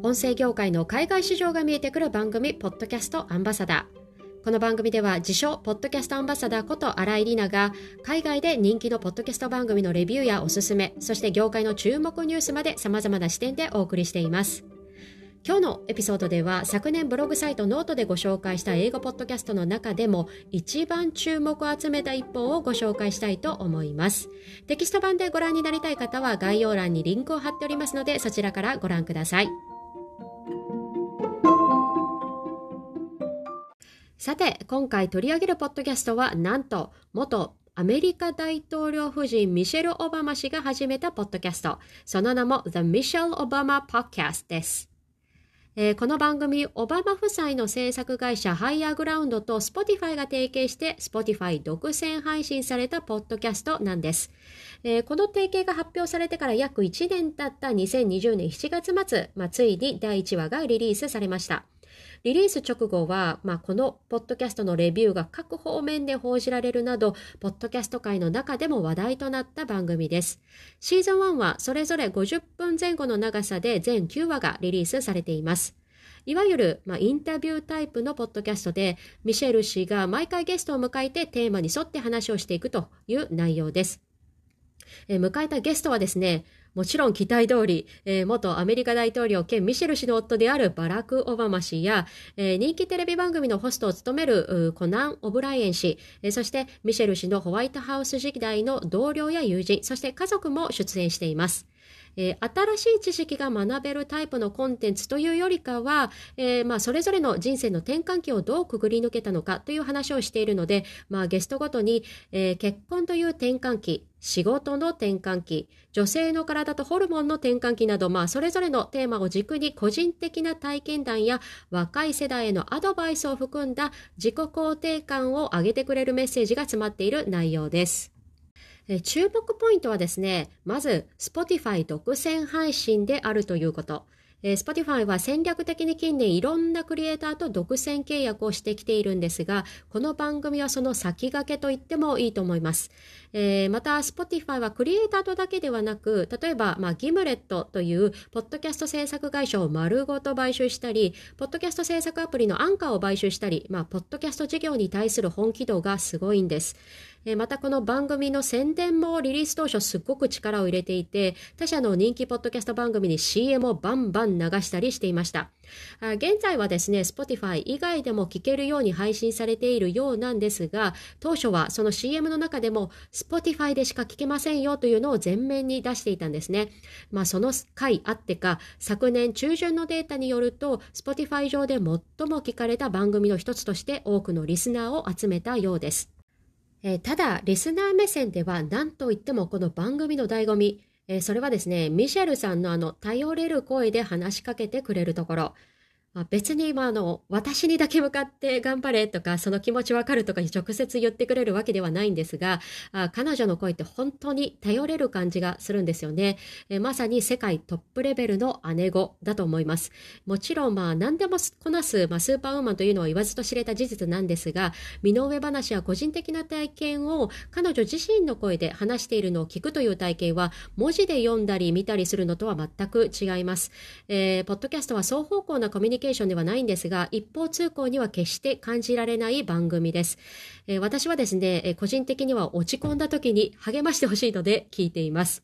音声業界の海外市場が見えてくる番組、ポッドキャストアンバサダー。この番組では自称ポッドキャストアンバサダーこと新井里奈が海外で人気のポッドキャスト番組のレビューやおすすめ、そして業界の注目ニュースまで様々な視点でお送りしています。今日のエピソードでは昨年ブログサイトノートでご紹介した英語ポッドキャストの中でも一番注目を集めた一本をご紹介したいと思います。テキスト版でご覧になりたい方は概要欄にリンクを貼っておりますのでそちらからご覧ください。さて、今回取り上げるポッドキャストはなんと元アメリカ大統領夫人ミシェル・オバマ氏が始めたポッドキャスト。その名も The Michelle Obama Podcast です。えー、この番組、オバマ夫妻の制作会社ハイヤーグラウンドと Spotify が提携して Spotify 独占配信されたポッドキャストなんです。えー、この提携が発表されてから約1年経った2020年7月末、まあ、ついに第1話がリリースされました。リリース直後は、まあ、このポッドキャストのレビューが各方面で報じられるなど、ポッドキャスト界の中でも話題となった番組です。シーズン1はそれぞれ50分前後の長さで全9話がリリースされています。いわゆる、まあ、インタビュータイプのポッドキャストで、ミシェル氏が毎回ゲストを迎えてテーマに沿って話をしていくという内容です。え迎えたゲストはですね、もちろん期待通り、えー、元アメリカ大統領兼ミシェル氏の夫であるバラク・オバマ氏や、えー、人気テレビ番組のホストを務めるコナン・オブライエン氏、えー、そしてミシェル氏のホワイトハウス時代の同僚や友人、そして家族も出演しています。えー、新しい知識が学べるタイプのコンテンツというよりかは、えー、まあ、それぞれの人生の転換期をどうくぐり抜けたのかという話をしているので、まあ、ゲストごとに、えー、結婚という転換期、仕事の転換期、女性の体とホルモンの転換期など、まあ、それぞれのテーマを軸に個人的な体験談や若い世代へのアドバイスを含んだ自己肯定感を上げてくれるメッセージが詰まっている内容です。注目ポイントはですね、まず Spotify 独占配信であるということ。えー、Spotify は戦略的に近年いろんなクリエイターと独占契約をしてきているんですが、この番組はその先駆けと言ってもいいと思います。えー、また、Spotify はクリエイターとだけではなく、例えば、まあ、ギムレットというポッドキャスト制作会社を丸ごと買収したり、ポッドキャスト制作アプリのアンカーを買収したり、まあ、ポッドキャスト事業に対する本気度がすごいんです。えまたこの番組の宣伝もリリース当初すっごく力を入れていて、他社の人気ポッドキャスト番組に CM をバンバン流したりしていました。現在はですね、Spotify 以外でも聞けるように配信されているようなんですが、当初はその CM の中でも Spotify でしか聞けませんよというのを前面に出していたんですね。まあその回あってか、昨年中旬のデータによると、Spotify 上で最も聞かれた番組の一つとして多くのリスナーを集めたようです。えー、ただ、リスナー目線では何と言ってもこの番組の醍醐味、えー、それはですね、ミシェルさんのあの、頼れる声で話しかけてくれるところ、まあ、別に今あの、私にだけ向かって頑張れとか、その気持ちわかるとかに直接言ってくれるわけではないんですが、あ彼女の声って本当に頼れる感じがするんですよね。えまさに世界トップレベルの姉子だと思います。もちろんまあ何でもこなす、まあ、スーパーウーマンというのは言わずと知れた事実なんですが、身の上話や個人的な体験を彼女自身の声で話しているのを聞くという体験は、文字で読んだり見たりするのとは全く違います。えー、ポッドキャストは双方向なコミュニケーションではないんですが、一方通行には決して感じられない番組です。えー、私はですね、えー、個人的には落ち込んだ時に励ましてほしいので聞いています。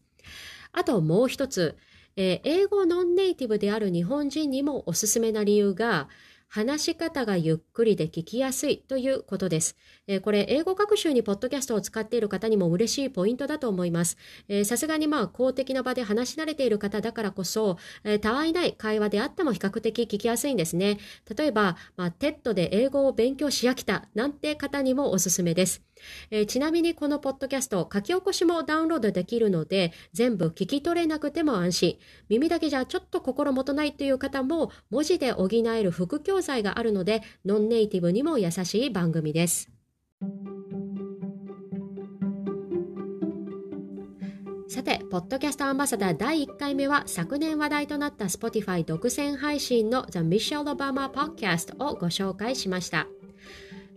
あともう一つ、えー、英語ノンネイティブである日本人にもおすすめな理由が、話し方がゆっくりで聞きやすいということです。えー、これ、英語学習にポッドキャストを使っている方にも嬉しいポイントだと思います。さすがにまあ公的な場で話し慣れている方だからこそ、えー、たわいない会話であっても比較的聞きやすいんですね。例えば、まあ、 TED で英語を勉強し飽きたなんて方にもおすすめです。えー、ちなみにこのポッドキャスト、書き起こしもダウンロードできるので、全部聞き取れなくても安心。耳だけじゃちょっと心もとないという方も、文字で補える副教材があるので、ノンネイティブにも優しい番組です。さて、ポッドキャストアンバサダー第1回目は昨年話題となった Spotify 独占配信の The Michelle Obama Podcast をご紹介しました。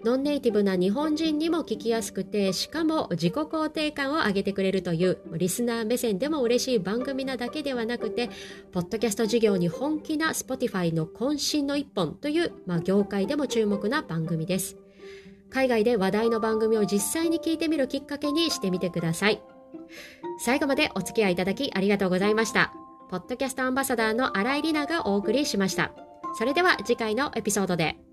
ノンネイティブな日本人にも聞きやすくて、しかも自己肯定感を上げてくれるという、リスナー目線でも嬉しい番組なだけではなくて、ポッドキャスト事業に本気な Spotify の渾身の一本という、まあ、業界でも注目な番組です。海外で話題の番組を実際に聞いてみるきっかけにしてみてください。最後までお付き合いいただきありがとうございました。ポッドキャストアンバサダーの新井里奈がお送りしました。それでは次回のエピソードで。